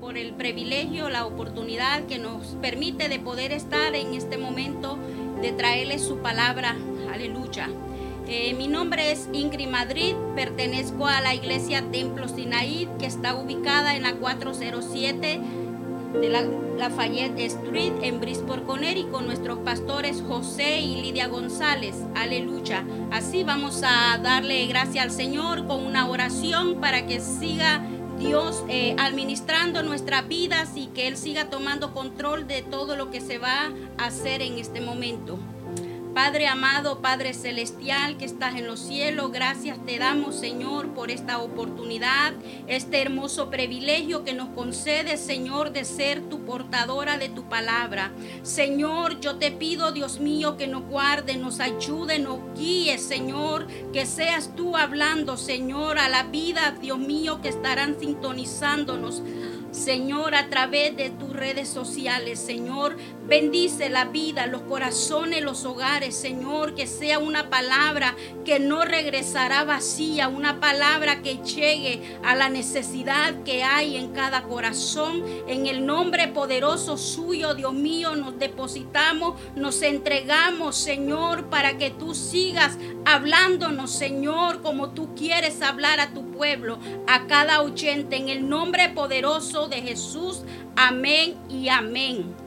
por el privilegio, la oportunidad que nos permite de poder estar en este momento de traerles su palabra. Aleluya. Eh, mi nombre es Ingrid Madrid, pertenezco a la iglesia Templo Sinaí, que está ubicada en la 407 de la Lafayette Street en Bridgeport, Connecticut, con nuestros pastores José y Lidia González. Aleluya. Así vamos a darle gracias al Señor con una oración para que siga Dios eh, administrando nuestras vidas y que Él siga tomando control de todo lo que se va a hacer en este momento. Padre amado, Padre celestial que estás en los cielos, gracias te damos, Señor, por esta oportunidad, este hermoso privilegio que nos concede, Señor, de ser tu portadora de tu palabra. Señor, yo te pido, Dios mío, que nos guarde, nos ayude, nos guíe, Señor, que seas tú hablando, Señor, a la vida, Dios mío, que estarán sintonizándonos. Señor, a través de tus redes sociales, Señor, bendice la vida, los corazones, los hogares, Señor, que sea una palabra que no regresará vacía, una palabra que llegue a la necesidad que hay en cada corazón. En el nombre poderoso suyo, Dios mío, nos depositamos, nos entregamos, Señor, para que tú sigas hablándonos, Señor, como tú quieres hablar a tu pueblo, a cada oyente, en el nombre poderoso de Jesús. Amén y amén.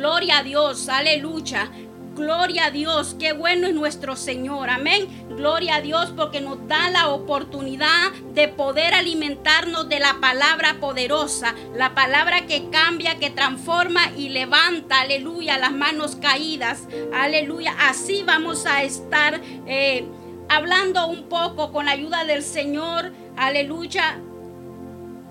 Gloria a Dios, aleluya. Gloria a Dios, qué bueno es nuestro Señor. Amén. Gloria a Dios porque nos da la oportunidad de poder alimentarnos de la palabra poderosa, la palabra que cambia, que transforma y levanta, aleluya, las manos caídas. Aleluya. Así vamos a estar eh, hablando un poco con la ayuda del Señor. Aleluya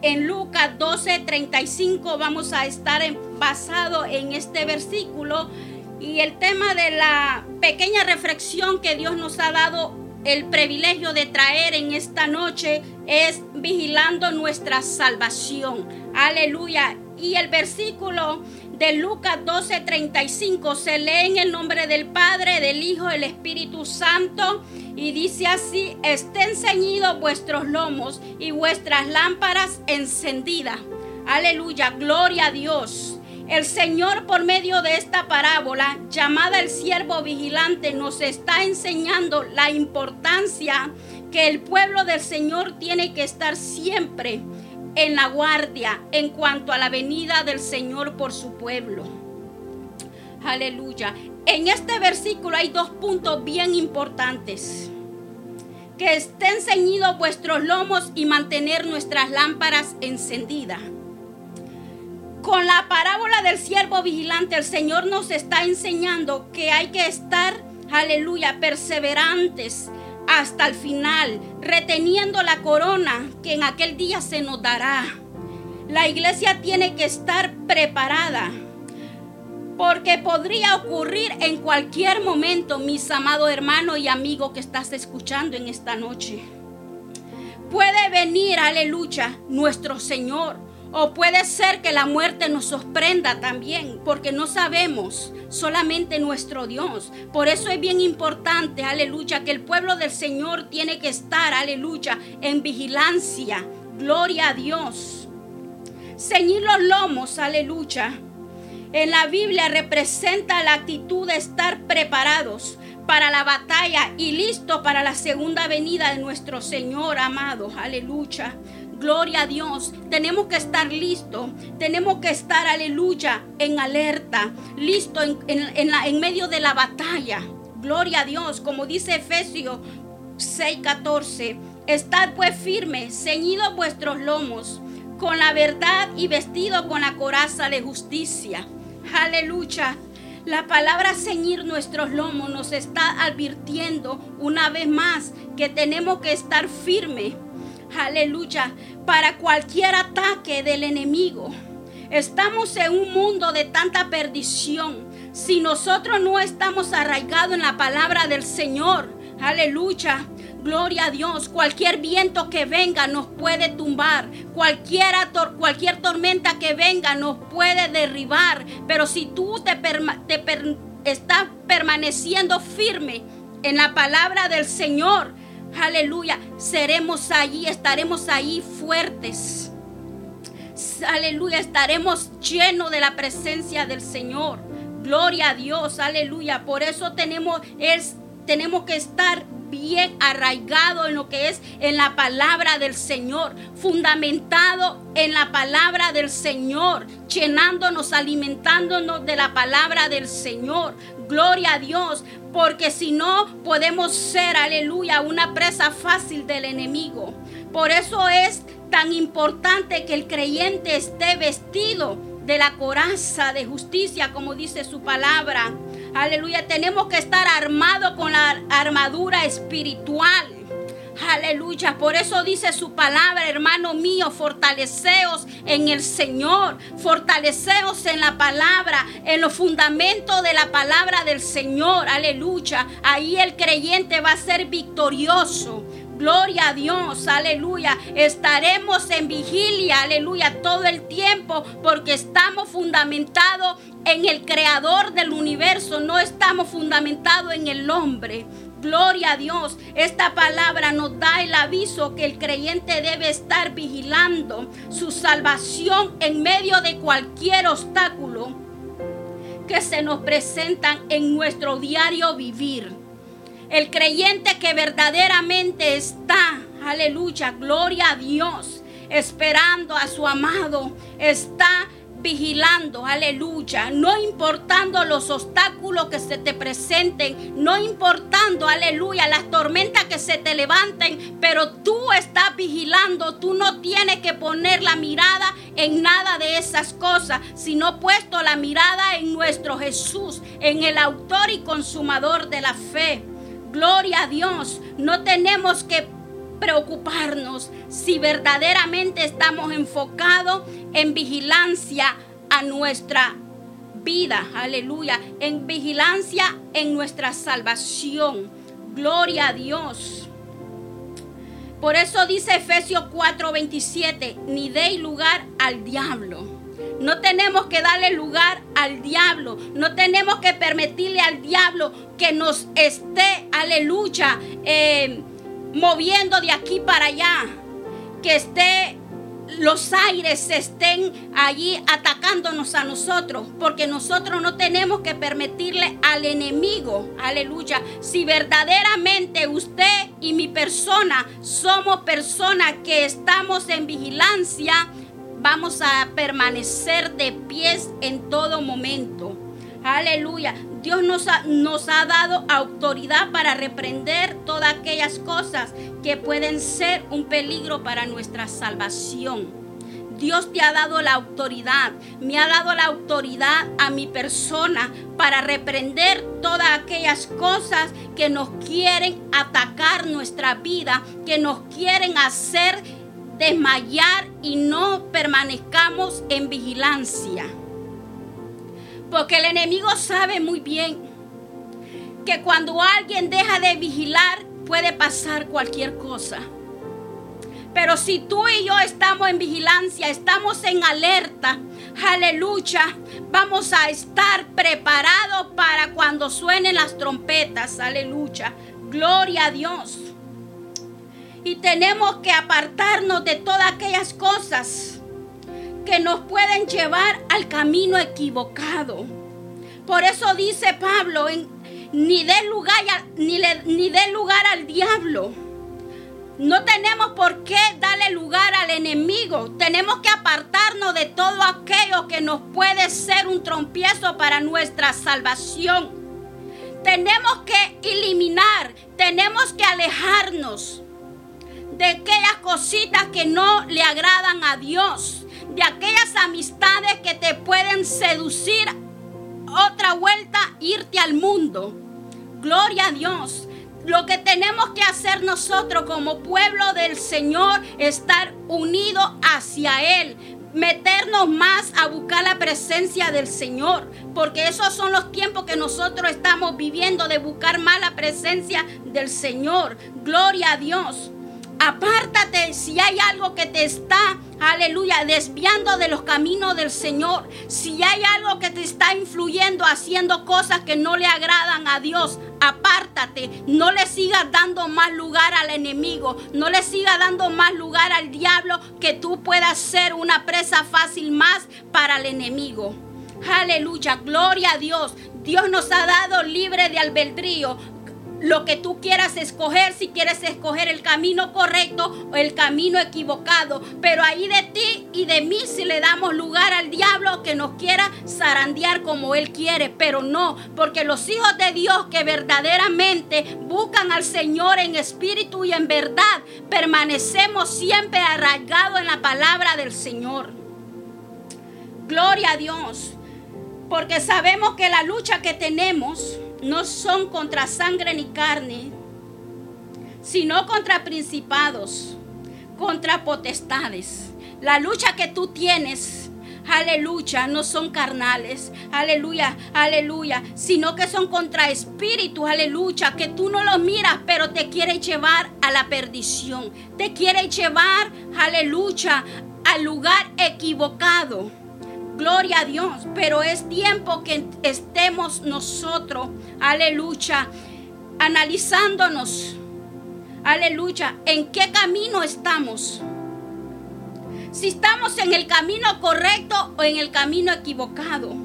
en Lucas 12:35 vamos a estar basado en este versículo y el tema de la pequeña reflexión que Dios nos ha dado el privilegio de traer en esta noche es vigilando nuestra salvación. Aleluya. Y el versículo de Lucas 12:35 se lee en el nombre del Padre, del Hijo, del Espíritu Santo y dice así, estén ceñidos vuestros lomos y vuestras lámparas encendidas. Aleluya, gloria a Dios. El Señor por medio de esta parábola llamada el siervo vigilante nos está enseñando la importancia que el pueblo del Señor tiene que estar siempre en la guardia en cuanto a la venida del Señor por su pueblo. Aleluya. En este versículo hay dos puntos bien importantes. Que estén ceñidos vuestros lomos y mantener nuestras lámparas encendidas. Con la parábola del siervo vigilante, el Señor nos está enseñando que hay que estar, aleluya, perseverantes hasta el final, reteniendo la corona que en aquel día se nos dará. La iglesia tiene que estar preparada porque podría ocurrir en cualquier momento, mis amados hermanos y amigos que estás escuchando en esta noche. Puede venir, aleluya, nuestro Señor o puede ser que la muerte nos sorprenda también, porque no sabemos solamente nuestro Dios. Por eso es bien importante, aleluya, que el pueblo del Señor tiene que estar, aleluya, en vigilancia. Gloria a Dios. Ceñir los lomos, aleluya. En la Biblia representa la actitud de estar preparados para la batalla y listos para la segunda venida de nuestro Señor amado. Aleluya. Gloria a Dios. Tenemos que estar listos. Tenemos que estar, aleluya, en alerta. Listo en, en, medio de la batalla. Gloria a Dios. Como dice Efesios 6:14. Estad pues firmes, ceñidos vuestros lomos, con la verdad y vestidos con la coraza de justicia. Aleluya. La palabra ceñir nuestros lomos nos está advirtiendo una vez más que tenemos que estar firmes aleluya, para cualquier ataque del enemigo. Estamos en un mundo de tanta perdición. Si nosotros no estamos arraigados en la palabra del Señor, aleluya, Gloria a Dios. Cualquier viento que venga nos puede tumbar. Cualquier, tormenta que venga nos puede derribar. Pero si tú te, te estás permaneciendo firme en la palabra del Señor, aleluya, seremos allí, estaremos ahí fuertes. aleluya, estaremos llenos de la presencia del Señor. Gloria a Dios, aleluya. Por eso tenemos, es, tenemos que estar bien arraigado en lo que es en la palabra del Señor, fundamentado en la palabra del Señor, llenándonos, alimentándonos de la palabra del Señor. Gloria a Dios, porque si no podemos ser, aleluya, una presa fácil del enemigo. Por eso es tan importante que el creyente esté vestido de la coraza de justicia, como dice su palabra. Aleluya, tenemos que estar armados con la armadura espiritual. Aleluya, por eso dice su palabra, hermano mío, fortaleceos en el Señor, fortaleceos en la palabra, en los fundamentos de la palabra del Señor. Aleluya, ahí el creyente va a ser victorioso. Gloria a Dios, aleluya. Estaremos en vigilia, aleluya, todo el tiempo porque estamos fundamentados en el creador del universo, no estamos fundamentados en el hombre. Gloria a Dios. Esta palabra nos da el aviso que el creyente debe estar vigilando su salvación en medio de cualquier obstáculo que se nos presentan en nuestro diario vivir. El creyente que verdaderamente está, aleluya, gloria a Dios, esperando a su amado, está vigilando, aleluya, no importando los obstáculos que se te presenten, no importando, aleluya, las tormentas que se te levanten, pero tú estás vigilando, tú no tienes que poner la mirada en nada de esas cosas, sino puesto la mirada en nuestro Jesús, en el autor y consumador de la fe. Gloria a Dios. No tenemos que preocuparnos si verdaderamente estamos enfocados en vigilancia a nuestra vida. Aleluya. En vigilancia en nuestra salvación. Gloria a Dios. Por eso dice Efesios 4:27, ni deis lugar al diablo. No tenemos que darle lugar al diablo. No tenemos que permitirle al diablo que nos esté, aleluya, eh, moviendo de aquí para allá. Que esté los aires estén allí atacándonos a nosotros, porque nosotros no tenemos que permitirle al enemigo, aleluya. Si verdaderamente usted y mi persona somos personas que estamos en vigilancia, vamos a permanecer de pies en todo momento. Aleluya. Dios nos ha, nos ha dado autoridad para reprender todas aquellas cosas que pueden ser un peligro para nuestra salvación. Dios te ha dado la autoridad, me ha dado la autoridad a mi persona para reprender todas aquellas cosas que nos quieren atacar nuestra vida, que nos quieren hacer desmayar y no permanezcamos en vigilancia. Porque el enemigo sabe muy bien que cuando alguien deja de vigilar puede pasar cualquier cosa. Pero si tú y yo estamos en vigilancia, estamos en alerta, aleluya, vamos a estar preparados para cuando suenen las trompetas, aleluya. Gloria a Dios. Y tenemos que apartarnos de todas aquellas cosas que nos pueden llevar al camino equivocado. Por eso dice Pablo, ni dé lugar, ni, ni dé lugar al diablo. No tenemos por qué darle lugar al enemigo. Tenemos que apartarnos de todo aquello que nos puede ser un trompiezo para nuestra salvación. Tenemos que eliminar, tenemos que alejarnos de aquellas cositas que no le agradan a Dios, de aquellas amistades que te pueden seducir otra vuelta, irte al mundo. Gloria a Dios. Lo que tenemos que hacer nosotros como pueblo del Señor, estar unidos hacia Él, meternos más a buscar la presencia del Señor, porque esos son los tiempos que nosotros estamos viviendo de buscar más la presencia del Señor. Gloria a Dios. Apártate si hay algo que te está, aleluya, desviando de los caminos del Señor. Si hay algo que te está influyendo, haciendo cosas que no le agradan a Dios, apártate, no le sigas dando más lugar al enemigo, no le sigas dando más lugar al diablo que tú puedas ser una presa fácil más para el enemigo. Aleluya, gloria a Dios. Dios nos ha dado libre de albedrío lo que tú quieras escoger, si quieres escoger el camino correcto o el camino equivocado. Pero ahí de ti y de mí si le damos lugar al diablo que nos quiera zarandear como él quiere. Pero no, porque los hijos de Dios que verdaderamente buscan al Señor en espíritu y en verdad, permanecemos siempre arraigados en la palabra del Señor. Gloria a Dios. Porque sabemos que la lucha que tenemos no son contra sangre ni carne, sino contra principados, contra potestades. La lucha que tú tienes, aleluya, no son carnales, aleluya, aleluya, sino que son contra espíritus, aleluya, que tú no los miras, pero te quiere llevar a la perdición, te quiere llevar, aleluya, al lugar equivocado. Gloria a Dios, pero es tiempo que estemos nosotros, aleluya, analizándonos, aleluya, en qué camino estamos. Si estamos en el camino correcto o en el camino equivocado.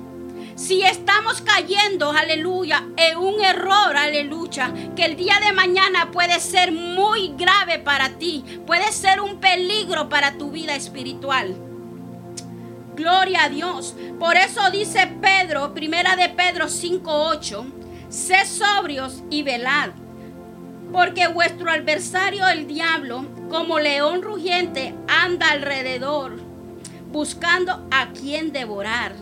Si estamos cayendo, aleluya, en un error, aleluya, que el día de mañana puede ser muy grave para ti, puede ser un peligro para tu vida espiritual. Gloria a Dios. Por eso dice Pedro, primera de Pedro 5:8, sé sobrios y velad, porque vuestro adversario el diablo, como león rugiente, anda alrededor, buscando a quien devorar.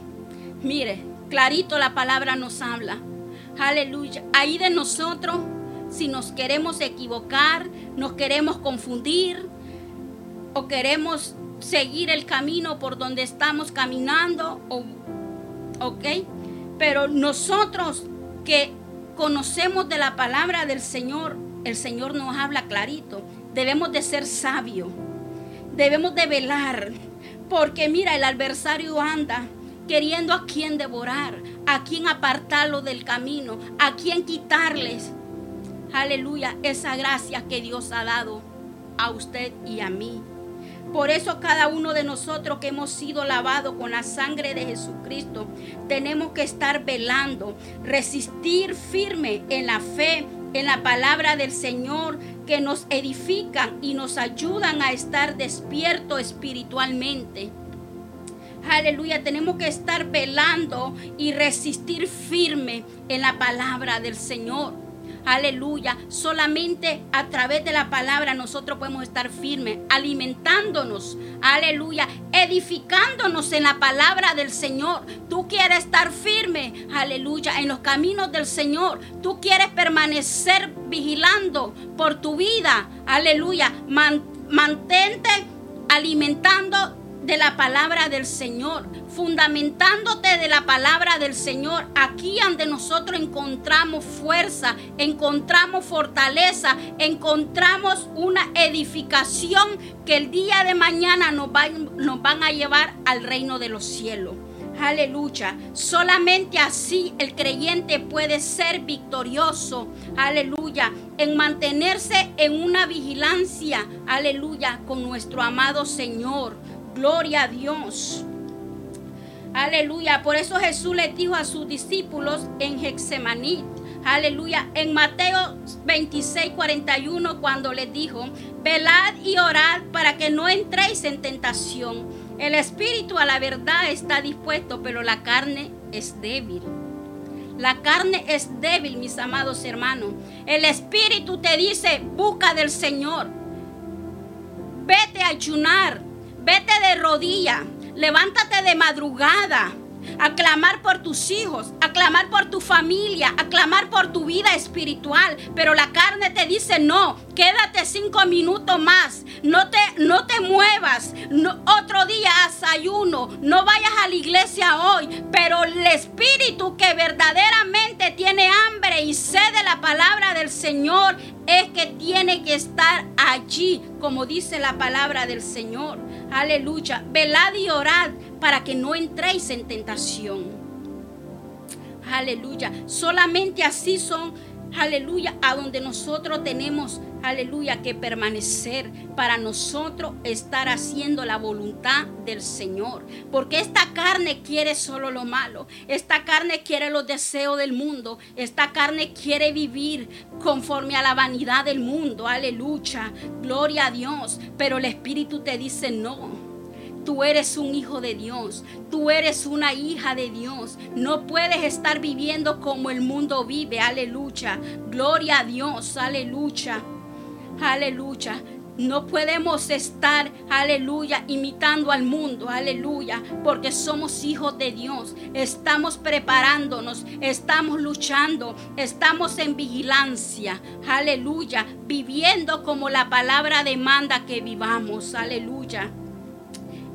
Mire, clarito la palabra nos habla. Aleluya. Ahí de nosotros, si nos queremos equivocar, nos queremos confundir o queremos seguir el camino por donde estamos caminando, ¿ok? Pero nosotros que conocemos de la palabra del Señor, el Señor nos habla clarito, debemos de ser sabios, debemos de velar, porque mira, el adversario anda queriendo a quien devorar, a quien apartarlo del camino, a quien quitarles, aleluya, esa gracia que Dios ha dado a usted y a mí. Por eso cada uno de nosotros que hemos sido lavados con la sangre de Jesucristo, tenemos que estar velando, resistir firme en la fe, en la palabra del Señor, que nos edifican y nos ayudan a estar despiertos espiritualmente. Aleluya, tenemos que estar velando y resistir firme en la palabra del Señor. Aleluya. Solamente a través de la palabra nosotros podemos estar firmes, alimentándonos. Aleluya. Edificándonos en la palabra del Señor. Tú quieres estar firme. Aleluya. En los caminos del Señor. Tú quieres permanecer vigilando por tu vida. Aleluya. mantente alimentando de la palabra del Señor, fundamentándote de la palabra del Señor. Aquí donde nosotros encontramos fuerza, encontramos fortaleza, encontramos una edificación que el día de mañana nos, nos van a llevar al reino de los cielos. Aleluya. Solamente así el creyente puede ser victorioso. Aleluya. En mantenerse en una vigilancia. Aleluya. Con nuestro amado Señor. Gloria a Dios. Aleluya. Por eso Jesús le dijo a sus discípulos en Hexemaní. Aleluya. En Mateo 26, 41, cuando les dijo, velad y orad para que no entréis en tentación. El espíritu a la verdad está dispuesto, pero la carne es débil. La carne es débil, mis amados hermanos. El espíritu te dice, busca del Señor. Vete a ayunar. Vete de rodilla, levántate de madrugada, a clamar por tus hijos, a clamar por tu familia, a clamar por tu vida espiritual. Pero la carne te dice, no, quédate cinco minutos más, no te, no te muevas, otro día haz ayuno, no vayas a la iglesia hoy. Pero el espíritu que verdaderamente tiene hambre y sed de la palabra del Señor es que tiene que estar allí, como dice la palabra del Señor. Aleluya. Velad y orad para que no entréis en tentación. Aleluya. Solamente así son aleluya, a donde nosotros tenemos, aleluya, que permanecer para nosotros estar haciendo la voluntad del Señor. Porque esta carne quiere solo lo malo, esta carne quiere los deseos del mundo, esta carne quiere vivir conforme a la vanidad del mundo, aleluya, gloria a Dios. Pero el Espíritu te dice no. Tú eres un hijo de Dios, tú eres una hija de Dios. No puedes estar viviendo como el mundo vive, aleluya. Gloria a Dios, aleluya. Aleluya. No podemos estar, aleluya, imitando al mundo, aleluya, porque somos hijos de Dios. Estamos preparándonos, estamos luchando, estamos en vigilancia, aleluya, viviendo como la palabra demanda que vivamos, aleluya.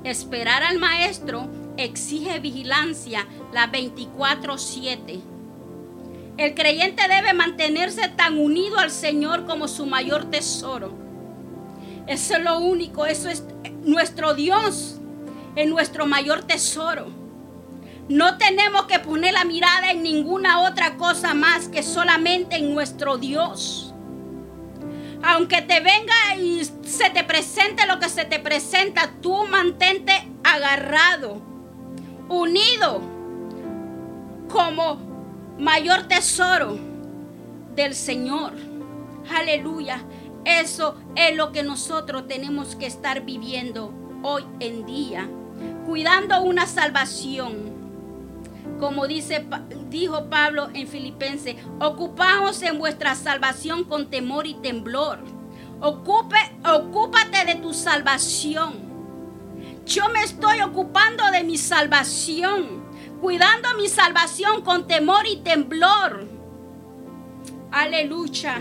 Esperar al maestro exige vigilancia la 24/7. El creyente debe mantenerse tan unido al Señor como su mayor tesoro. Eso es lo único, eso es nuestro Dios, es nuestro mayor tesoro. No tenemos que poner la mirada en ninguna otra cosa más que solamente en nuestro Dios aunque te venga y se te presente lo que se te presenta, tú mantente agarrado, unido como mayor tesoro del Señor. Aleluya. Eso es lo que nosotros tenemos que estar viviendo hoy en día, cuidando una salvación como dice, dijo Pablo en Filipenses, ocupaos en vuestra salvación con temor y temblor. Ocupe, ocúpate de tu salvación. Yo me estoy ocupando de mi salvación, cuidando mi salvación con temor y temblor. Aleluya.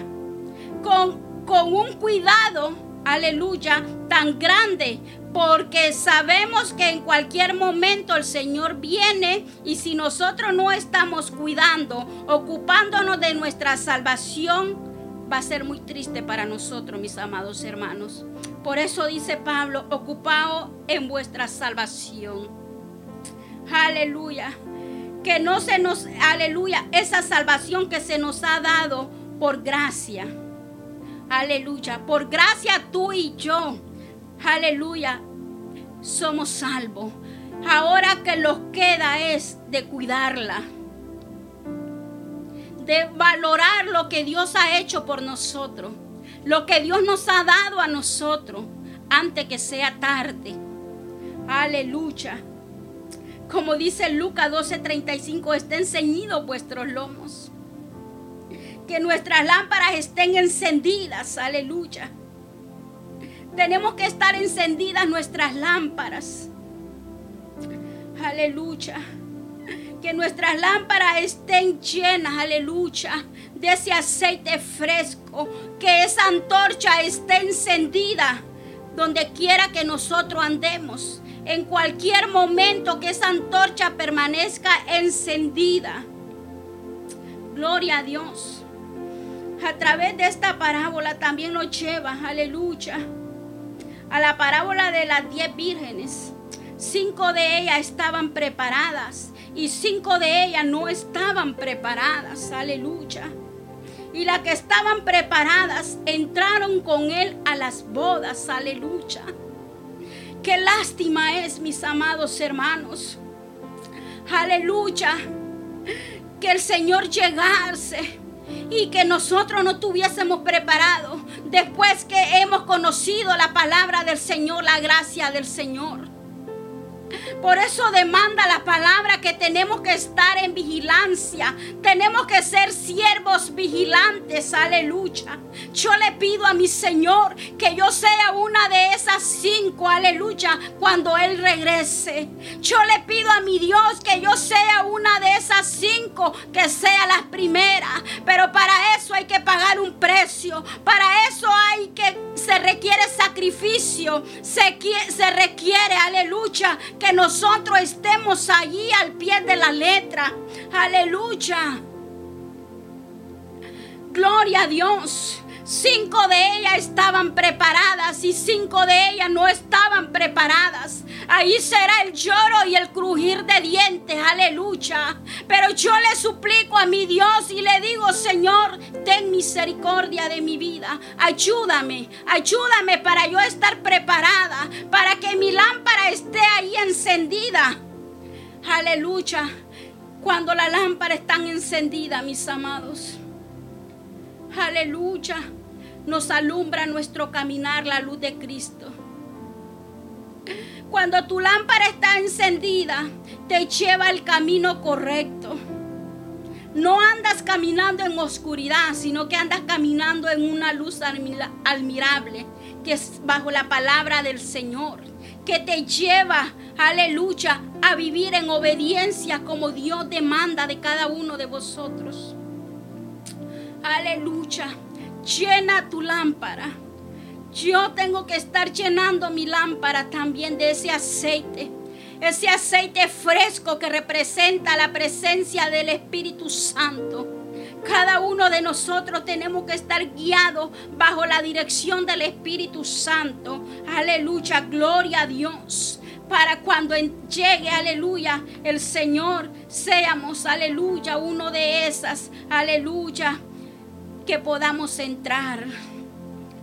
Con, con un cuidado, aleluya, tan grande porque sabemos que en cualquier momento el Señor viene y si nosotros no estamos cuidando, ocupándonos de nuestra salvación, va a ser muy triste para nosotros, mis amados hermanos. Por eso dice Pablo, ocupado en vuestra salvación. Aleluya. Que no se nos, aleluya, esa salvación que se nos ha dado por gracia. Aleluya. Por gracia tú y yo aleluya, somos salvos. Ahora que nos queda es de cuidarla, de valorar lo que Dios ha hecho por nosotros, lo que Dios nos ha dado a nosotros antes que sea tarde. Aleluya. Como dice Lucas 12:35, estén ceñidos vuestros lomos. Que nuestras lámparas estén encendidas. Aleluya. Tenemos que estar encendidas nuestras lámparas. Aleluya. Que nuestras lámparas estén llenas, aleluya, de ese aceite fresco. Que esa antorcha esté encendida donde quiera que nosotros andemos. En cualquier momento que esa antorcha permanezca encendida. Gloria a Dios. A través de esta parábola también nos lleva, aleluya a la parábola de las diez vírgenes. Cinco de ellas estaban preparadas y cinco de ellas no estaban preparadas. Aleluya. Y las que estaban preparadas entraron con él a las bodas. Aleluya. Qué lástima es, mis amados hermanos. Aleluya. Que el Señor llegase y que nosotros no tuviésemos preparado después que hemos conocido la palabra del Señor, la gracia del Señor. Por eso demanda la palabra que tenemos que estar en vigilancia. Tenemos que ser siervos vigilantes. Aleluya. Yo le pido a mi Señor que yo sea una de esas cinco. Aleluya. Cuando Él regrese. Yo le pido a mi Dios que yo sea una de esas cinco. Que sea la primera. Pero para eso hay que pagar un precio. Para eso hay que se requiere sacrificio. Se, se requiere, aleluya, que nosotros estemos allí al pie de la letra. Aleluya. Gloria a Dios. Cinco de ellas estaban preparadas y cinco de ellas no estaban preparadas. Ahí será el lloro y el crujir de dientes, aleluya. Pero yo le suplico a mi Dios y le digo, Señor, ten misericordia de mi vida. Ayúdame, ayúdame para yo estar preparada, para que mi lámpara esté ahí encendida. Aleluya. Cuando la lámpara está encendida, mis amados. Aleluya nos alumbra nuestro caminar la luz de Cristo. Cuando tu lámpara está encendida, te lleva al camino correcto. No andas caminando en oscuridad, sino que andas caminando en una luz admirable, que es bajo la palabra del Señor, que te lleva, aleluya, a vivir en obediencia como Dios demanda de cada uno de vosotros. Aleluya llena tu lámpara. Yo tengo que estar llenando mi lámpara también de ese aceite. Ese aceite fresco que representa la presencia del Espíritu Santo. Cada uno de nosotros tenemos que estar guiados bajo la dirección del Espíritu Santo. Aleluya, gloria a Dios. Para cuando llegue, aleluya, el Señor, seamos, aleluya, uno de esas, aleluya, que podamos entrar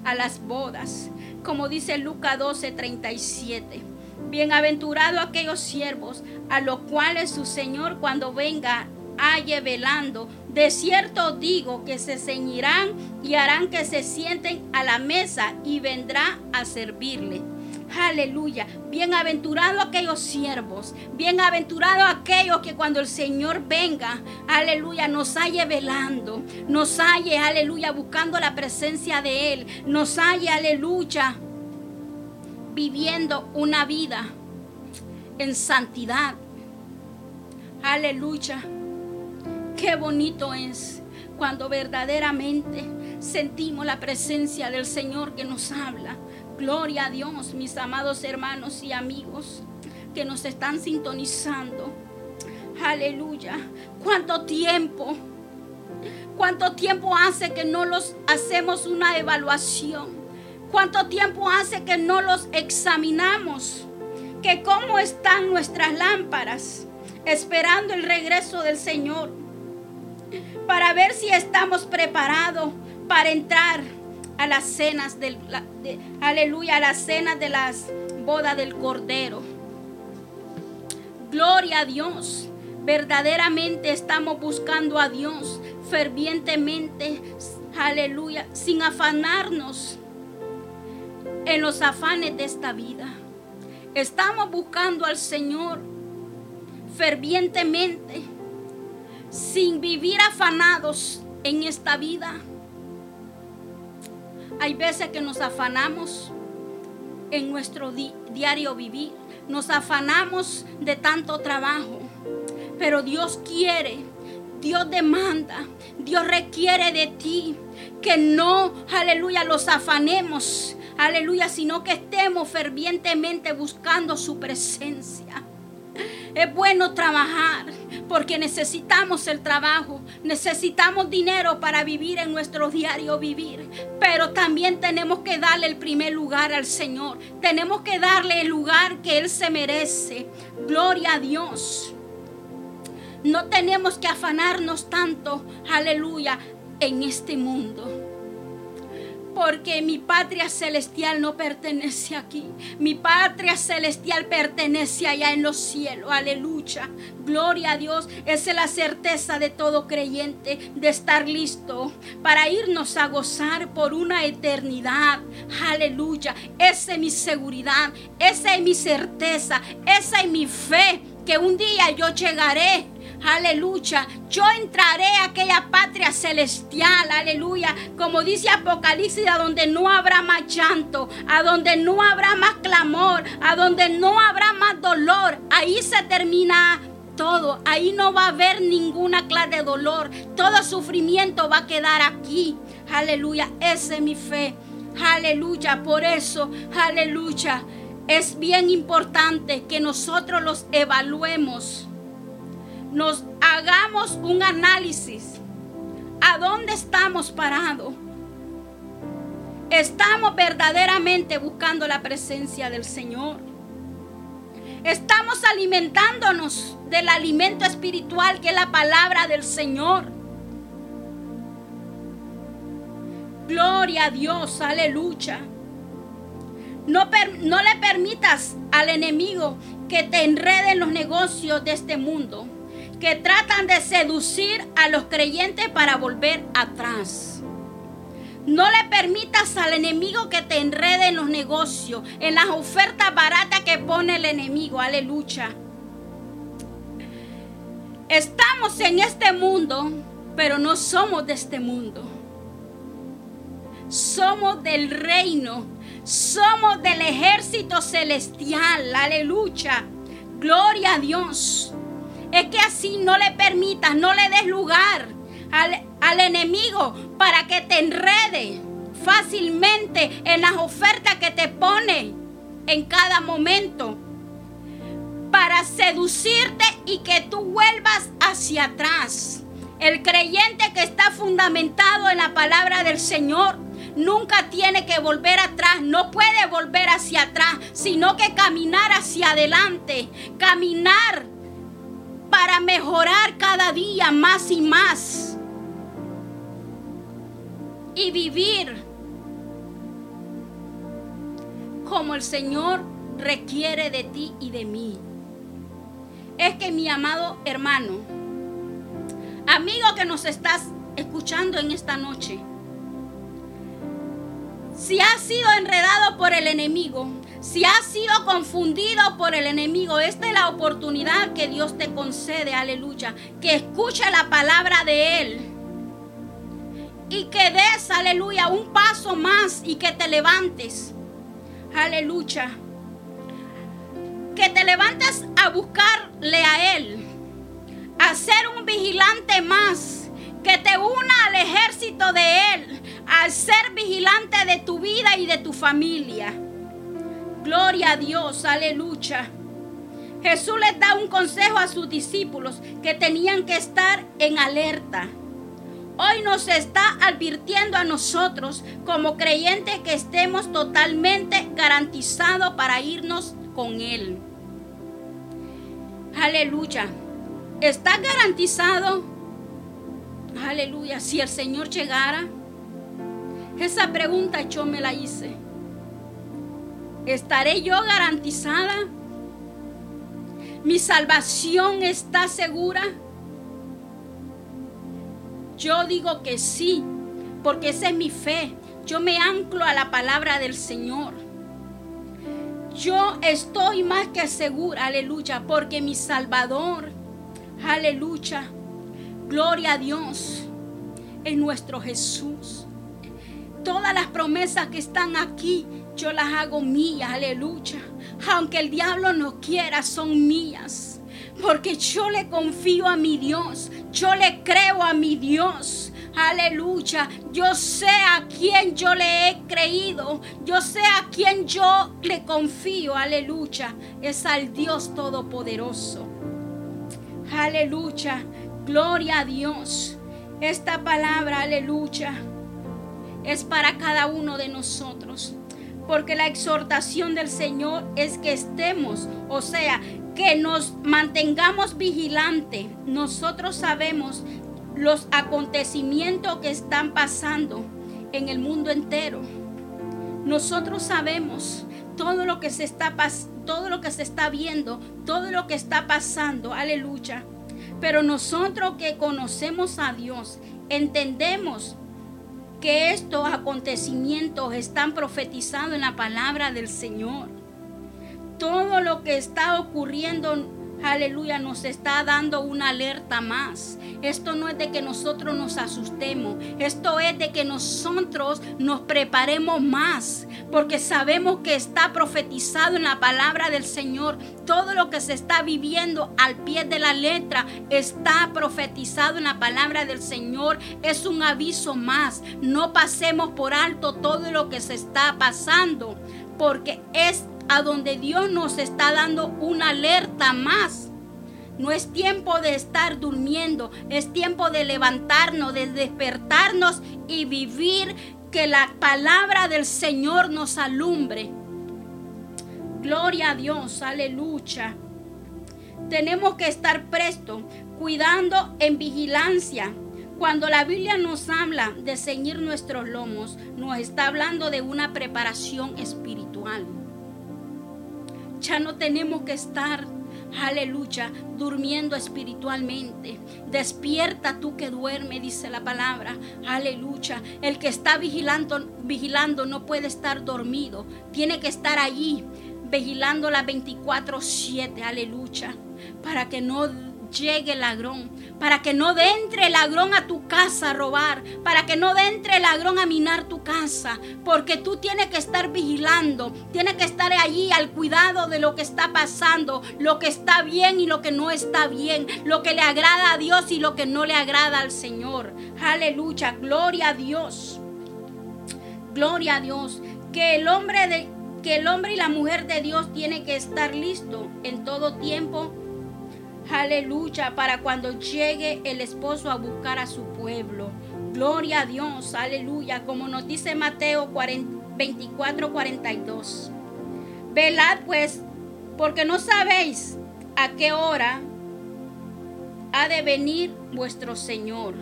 a las bodas, como dice Lucas 12, 37. Bienaventurado aquellos siervos a los cuales su Señor cuando venga halle velando. De cierto digo que se ceñirán y harán que se sienten a la mesa y vendrá a servirle. Aleluya. Bienaventurado aquellos siervos. Bienaventurado aquellos que cuando el Señor venga, aleluya, nos halle velando. Nos halle, aleluya, buscando la presencia de Él. Nos halle, aleluya, viviendo una vida en santidad. Aleluya. Qué bonito es cuando verdaderamente sentimos la presencia del Señor que nos habla. Gloria a Dios, mis amados hermanos y amigos que nos están sintonizando. Aleluya. ¿Cuánto tiempo? ¿Cuánto tiempo hace que no los hacemos una evaluación? ¿Cuánto tiempo hace que no los examinamos? Que cómo están nuestras lámparas esperando el regreso del Señor para ver si estamos preparados para entrar a las cenas del aleluya, a las cenas de las bodas del Cordero. Gloria a Dios. Verdaderamente estamos buscando a Dios fervientemente, aleluya, sin afanarnos en los afanes de esta vida. Estamos buscando al Señor fervientemente, sin vivir afanados en esta vida. Hay veces que nos afanamos en nuestro diario vivir, nos afanamos de tanto trabajo, pero Dios quiere, Dios demanda, Dios requiere de ti que no, aleluya, los afanemos, aleluya, sino que estemos fervientemente buscando su presencia. Es bueno trabajar porque necesitamos el trabajo, necesitamos dinero para vivir en nuestro diario vivir, pero también tenemos que darle el primer lugar al Señor, tenemos que darle el lugar que Él se merece. Gloria a Dios. No tenemos que afanarnos tanto, aleluya, en este mundo porque mi patria celestial no pertenece aquí. Mi patria celestial pertenece allá en los cielos. Aleluya. Gloria a Dios. Esa es la certeza de todo creyente de estar listo para irnos a gozar por una eternidad. Aleluya. Esa es mi seguridad. Esa es mi certeza. Esa es mi fe que un día yo llegaré Aleluya. Yo entraré a aquella patria celestial. Aleluya. Como dice Apocalipsis, a donde no habrá más llanto, a donde no habrá más clamor, a donde no habrá más dolor. Ahí se termina todo. Ahí no va a haber ninguna clase de dolor. Todo sufrimiento va a quedar aquí. Aleluya. Esa es mi fe. Aleluya. Por eso, aleluya. Es bien importante que nosotros los evaluemos nos hagamos un análisis. ¿A dónde estamos parados? Estamos verdaderamente buscando la presencia del Señor. Estamos alimentándonos del alimento espiritual que es la palabra del Señor. Gloria a Dios, aleluya. No, no, le permitas al enemigo que te enrede en los negocios de este mundo, que tratan de seducir a los creyentes para volver atrás. No le permitas al enemigo que te enrede en los negocios, en las ofertas baratas que pone el enemigo. Aleluya. Estamos en este mundo, pero no somos de este mundo. Somos del reino. Somos del ejército celestial. Aleluya. Gloria a Dios. Es que así no le permitas, no le des lugar al, enemigo para que te enrede fácilmente en las ofertas que te pone en cada momento para seducirte y que tú vuelvas hacia atrás. El creyente que está fundamentado en la palabra del Señor nunca tiene que volver atrás, no puede volver hacia atrás, sino que caminar hacia adelante, caminar para mejorar cada día más y más y vivir como el Señor requiere de ti y de mí. Es que mi amado hermano, amigo que nos estás escuchando en esta noche, si has sido enredado por el enemigo, si has sido confundido por el enemigo, esta es la oportunidad que Dios te concede, aleluya, que escuche la palabra de Él y que des, aleluya, un paso más y que te levantes. Aleluya. Que te levantes a buscarle a Él. A ser un vigilante más. Que te una al ejército de Él. Al ser vigilante de tu vida y de tu familia. Gloria a Dios. Aleluya. Jesús les da un consejo a sus discípulos que tenían que estar en alerta Hoy nos está advirtiendo a nosotros como creyentes que estemos totalmente garantizados para irnos con Él. Aleluya. ¿Está garantizado? Aleluya. Si el Señor llegara. Esa pregunta yo me la hice. ¿Estaré yo garantizada? ¿Mi salvación está segura? Yo digo que sí, porque esa es mi fe. Yo me anclo a la palabra del Señor. Yo estoy más que segura, aleluya, porque mi Salvador, aleluya, gloria a Dios, es nuestro Jesús. Todas las promesas que están aquí, yo las hago mías, aleluya. Aunque el diablo no quiera, son mías. Porque yo le confío a mi Dios. Yo le creo a mi Dios. Aleluya. Yo sé a quién yo le he creído. Yo sé a quién yo le confío. Aleluya. Es al Dios Todopoderoso. Aleluya. Gloria a Dios. Esta palabra, aleluya, es para cada uno de nosotros. Porque la exhortación del Señor es que estemos, o sea, que nos mantengamos vigilantes. Nosotros sabemos los acontecimientos que están pasando en el mundo entero. Nosotros sabemos todo lo que se está todo lo que se está viendo, todo lo que está pasando. Aleluya. Pero nosotros que conocemos a Dios, entendemos que estos acontecimientos están profetizados en la palabra del Señor. Todo lo que está ocurriendo, aleluya, nos está dando una alerta más. Esto no es de que nosotros nos asustemos, esto es de que nosotros nos preparemos más, porque sabemos que está profetizado en la palabra del Señor. Todo lo que se está viviendo al pie de la letra está profetizado en la palabra del Señor. Es un aviso más. No pasemos por alto todo lo que se está pasando, porque es a donde Dios nos está dando una alerta más. No es tiempo de estar durmiendo, es tiempo de levantarnos, de despertarnos y vivir que la palabra del Señor nos alumbre. Gloria a Dios, aleluya. Tenemos que estar presto, cuidando en vigilancia. Cuando la Biblia nos habla de ceñir nuestros lomos, nos está hablando de una preparación espiritual. Ya no tenemos que estar aleluya, durmiendo espiritualmente. Despierta tú que duerme, dice la palabra, aleluya. El que está vigilando, vigilando no puede estar dormido, tiene que estar allí, vigilando las 24-7, aleluya, para que no llegue el ladrón, para que no entre el ladrón a tu casa a robar, para que no entre el ladrón a minar tu casa, porque tú tienes que estar vigilando, tienes que estar allí al cuidado de lo que está pasando, lo que está bien y lo que no está bien, lo que le agrada a Dios y lo que no le agrada al Señor. Aleluya, gloria a Dios. Gloria a Dios, que el hombre de que el hombre y la mujer de Dios tiene que estar listo en todo tiempo Aleluya, para cuando llegue el esposo a buscar a su pueblo. Gloria a Dios, aleluya, como nos dice Mateo 24, 42. Velad pues, porque no sabéis a qué hora ha de venir vuestro Señor.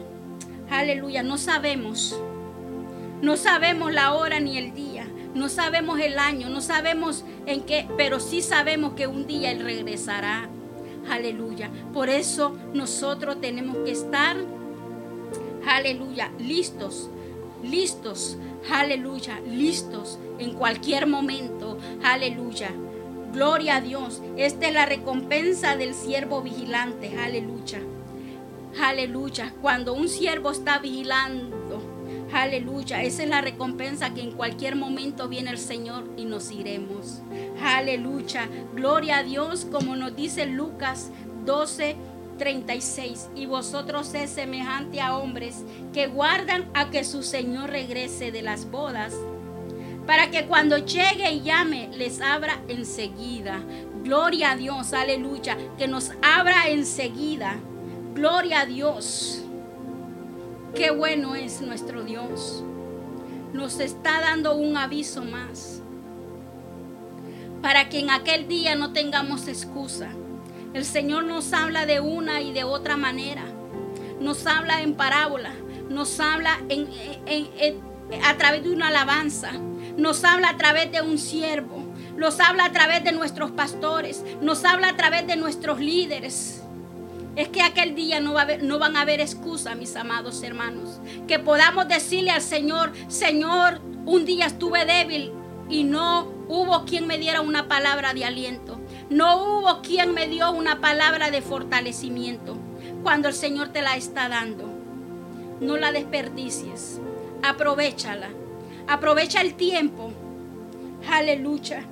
Aleluya, no sabemos. No sabemos la hora ni el día. No sabemos el año, no sabemos en qué, pero sí sabemos que un día Él regresará. Aleluya. Por eso nosotros tenemos que estar, aleluya, listos, listos, aleluya, listos en cualquier momento. Aleluya. Gloria a Dios. Esta es la recompensa del siervo vigilante. Aleluya. Aleluya. Cuando un siervo está vigilando, aleluya. Esa es la recompensa que en cualquier momento viene el Señor y nos iremos. Aleluya. Gloria a Dios, como nos dice Lucas 12. 36. Y vosotros es semejante a hombres que guardan a que su Señor regrese de las bodas, para que cuando llegue y llame, les abra enseguida. Gloria a Dios, aleluya, que nos abra enseguida. Gloria a Dios. Qué bueno es nuestro Dios. Nos está dando un aviso más para que en aquel día no tengamos excusa. El Señor nos habla de una y de otra manera. Nos habla en parábola, nos habla a través de una alabanza, nos habla a través de un siervo, nos habla a través de nuestros pastores, nos habla a través de nuestros líderes. Es que aquel día no, va no van a haber excusa, mis amados hermanos. Que podamos decirle al Señor, Señor, un día estuve débil y no hubo quien me diera una palabra de aliento. No hubo quien me dio una palabra de fortalecimiento. Cuando el Señor te la está dando, no la desperdicies. Aprovechala. Aprovecha el tiempo. Aleluya.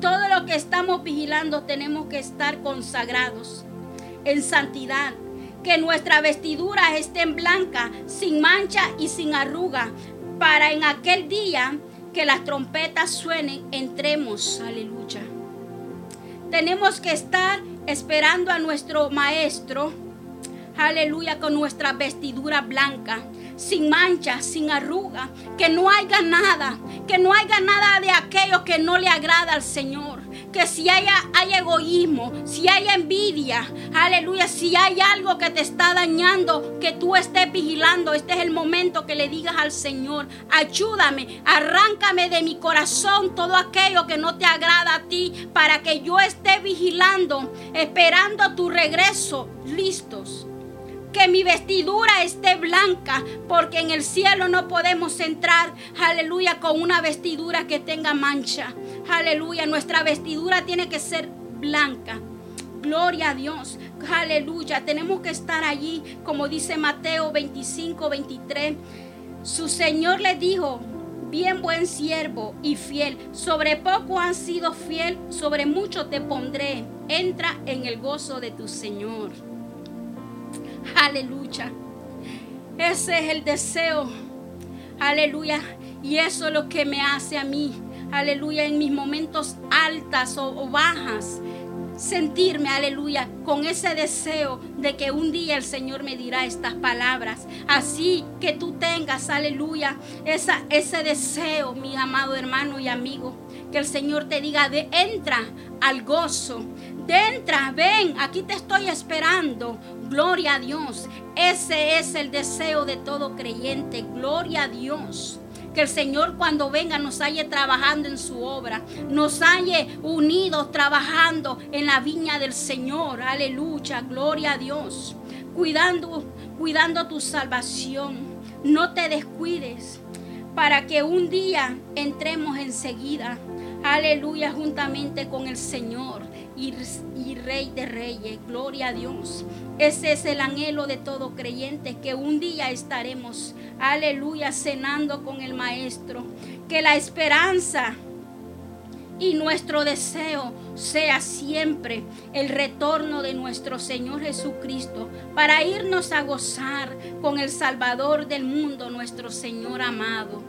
Todo lo que estamos vigilando tenemos que estar consagrados en santidad. Que nuestra vestidura esté en blanca, sin mancha y sin arruga, para en aquel día que las trompetas suenen, entremos, aleluya. Tenemos que estar esperando a nuestro maestro, aleluya, con nuestra vestidura blanca, sin mancha, sin arruga, que no haya nada, que no haya nada de aquello que no le agrada al Señor que si haya, hay egoísmo, si hay envidia, aleluya, si hay algo que te está dañando, que tú estés vigilando, este es el momento que le digas al Señor, ayúdame, arráncame de mi corazón todo aquello que no te agrada a ti, para que yo esté vigilando, esperando tu regreso, listos que mi vestidura esté blanca, porque en el cielo no podemos entrar, aleluya, con una vestidura que tenga mancha. Aleluya, nuestra vestidura tiene que ser blanca. Gloria a Dios. Aleluya. Tenemos que estar allí, como dice Mateo 25, 23. Su Señor le dijo, bien buen siervo y fiel, sobre poco han sido fiel, sobre mucho te pondré. Entra en el gozo de tu Señor. Aleluya. Ese es el deseo. Aleluya. Y eso es lo que me hace a mí aleluya, en mis momentos altas o, bajas, sentirme, aleluya, con ese deseo de que un día el Señor me dirá estas palabras. Así que tú tengas, aleluya, esa, ese deseo, mi amado hermano y amigo, que el Señor te diga de entra al gozo, entra, ven, aquí te estoy esperando. Gloria a Dios. Ese es el deseo de todo creyente. Gloria a Dios. Que el Señor cuando venga nos halle trabajando en su obra, nos halle unidos trabajando en la viña del Señor. Aleluya, gloria a Dios. Cuidando, cuidando tu salvación. No te descuides para que un día entremos enseguida. Aleluya, juntamente con el Señor y, Rey de Reyes. Gloria a Dios. Ese es el anhelo de todo creyente, que un día estaremos, aleluya, cenando con el Maestro. Que la esperanza y nuestro deseo sea siempre el retorno de nuestro Señor Jesucristo para irnos a gozar con el Salvador del mundo, nuestro Señor amado.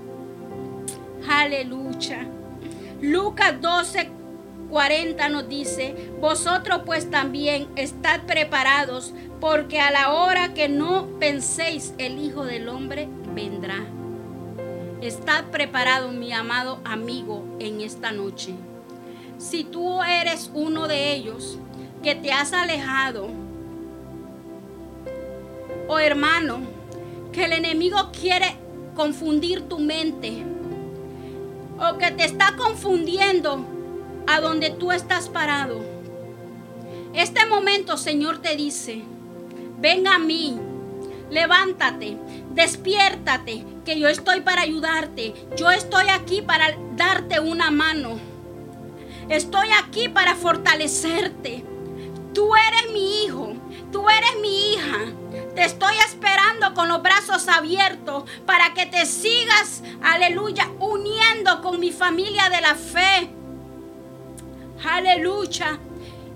Aleluya. Lucas 12, 40 nos dice, vosotros pues también estad preparados, porque a la hora que no penséis el Hijo del Hombre vendrá. Estad preparado, mi amado amigo, en esta noche. Si tú eres uno de ellos que te has alejado, o oh hermano, que el enemigo quiere confundir tu mente, o que te está confundiendo a donde tú estás parado. Este momento, Señor, te dice, ven a mí, levántate, despiértate, que yo estoy para ayudarte. Yo estoy aquí para darte una mano. Estoy aquí para fortalecerte. Tú eres mi hijo, tú eres mi hija. Te estoy esperando con los brazos abiertos para que te sigas, aleluya, uniendo con mi familia de la fe aleluya,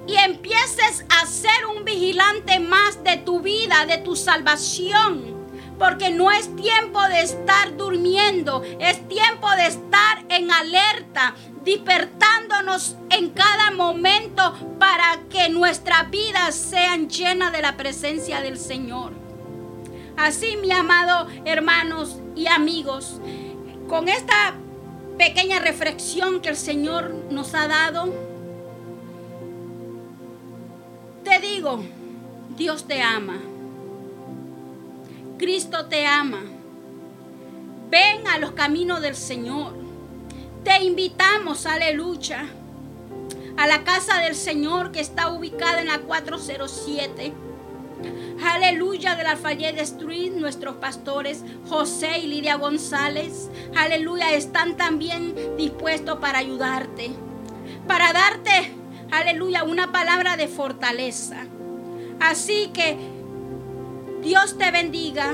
y empieces a ser un vigilante más de tu vida, de tu salvación. Porque no es tiempo de estar durmiendo, es tiempo de estar en alerta, despertándonos en cada momento para que nuestras vidas sean llenas de la presencia del Señor. Así, mi amado hermanos y amigos, con esta pequeña reflexión que el Señor nos ha dado, digo, Dios te ama. Cristo te ama. Ven a los caminos del Señor. Te invitamos, aleluya, a la casa del Señor que está ubicada en la 407. Aleluya de la Fayette Street, nuestros pastores José y Lidia González. Aleluya, están también dispuestos para ayudarte, para darte aleluya, una palabra de fortaleza. Así que Dios te bendiga,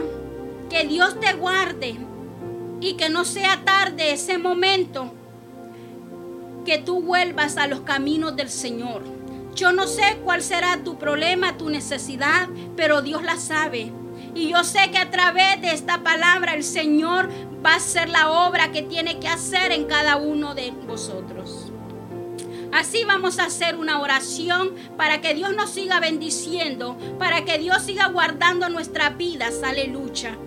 que Dios te guarde y que no sea tarde ese momento que tú vuelvas a los caminos del Señor. Yo no sé cuál será tu problema, tu necesidad, pero Dios la sabe. Y yo sé que a través de esta palabra el Señor va a hacer la obra que tiene que hacer en cada uno de vosotros. Así vamos a hacer una oración para que Dios nos siga bendiciendo, para que Dios siga guardando nuestras vidas. Aleluya.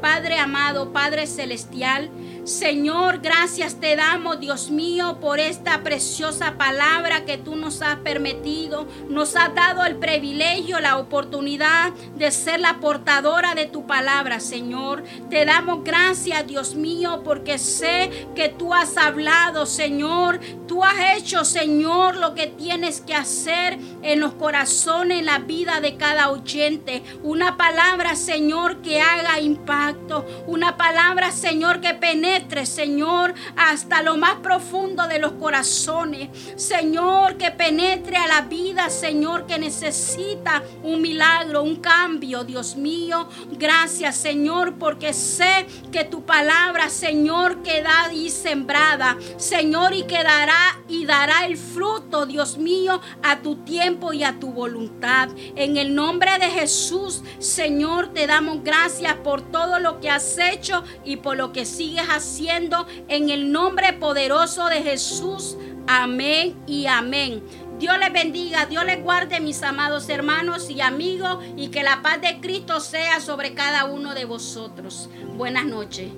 Padre amado, Padre celestial, Señor, gracias te damos, Dios mío, por esta preciosa palabra que tú nos has permitido. Nos has dado el privilegio, la oportunidad de ser la portadora de tu palabra, Señor. Te damos gracias, Dios mío, porque sé que tú has hablado, Señor. Tú has hecho, Señor, lo que tienes que hacer en los corazones, en la vida de cada oyente. Una palabra, Señor, que haga impacto. Una palabra, Señor, que penetre Señor, hasta lo más profundo de los corazones. Señor, que penetre a la vida, Señor, que necesita un milagro, un cambio, Dios mío. Gracias, Señor, porque sé que tu palabra, Señor, queda ahí sembrada, Señor, y quedará y dará el fruto, Dios mío, a tu tiempo y a tu voluntad. En el nombre de Jesús, Señor, te damos gracias por todo lo que has hecho y por lo que sigues haciendo en el nombre poderoso de Jesús. Amén y amén. Dios les bendiga, Dios les guarde, mis amados hermanos y amigos, y que la paz de Cristo sea sobre cada uno de vosotros. Buenas noches.